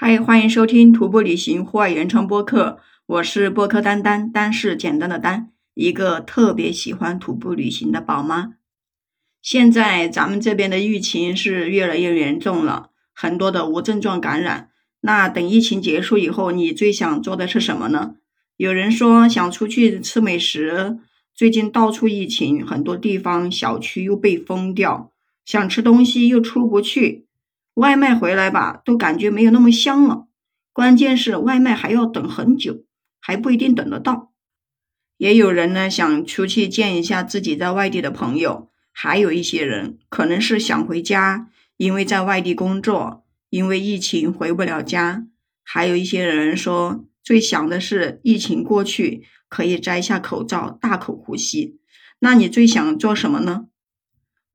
嗨，欢迎收听徒步旅行户外原创播客，我是播客丹丹，丹是简单的丹，一个特别喜欢徒步旅行的宝妈。现在咱们这边的疫情是越来越严重了，很多的无症状感染。那等疫情结束以后，你最想做的是什么呢？有人说想出去吃美食，最近到处疫情，很多地方小区又被封掉，想吃东西又出不去。外卖回来吧，都感觉没有那么香了。关键是外卖还要等很久，还不一定等得到。也有人呢想出去见一下自己在外地的朋友，还有一些人可能是想回家，因为在外地工作，因为疫情回不了家。还有一些人说最想的是疫情过去，可以摘下口罩，大口呼吸。那你最想做什么呢？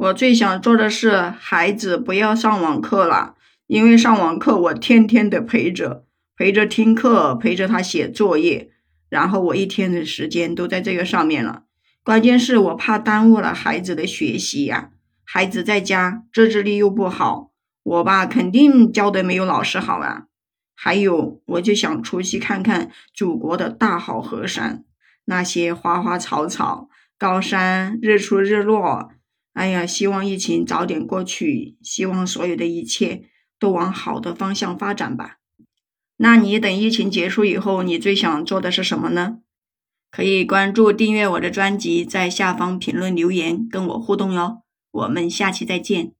我最想做的是，孩子不要上网课了，因为上网课我天天得陪着，陪着听课，陪着他写作业，然后我一天的时间都在这个上面了。关键是我怕耽误了孩子的学习呀，孩子在家自制力又不好，我吧肯定教的没有老师好啊。还有，我就想出去看看祖国的大好河山，那些花花草草、高山、日出日落。哎呀，希望疫情早点过去，希望所有的一切都往好的方向发展吧。那你等疫情结束以后，你最想做的是什么呢？可以关注、订阅我的专辑，在下方评论留言跟我互动哟。我们下期再见。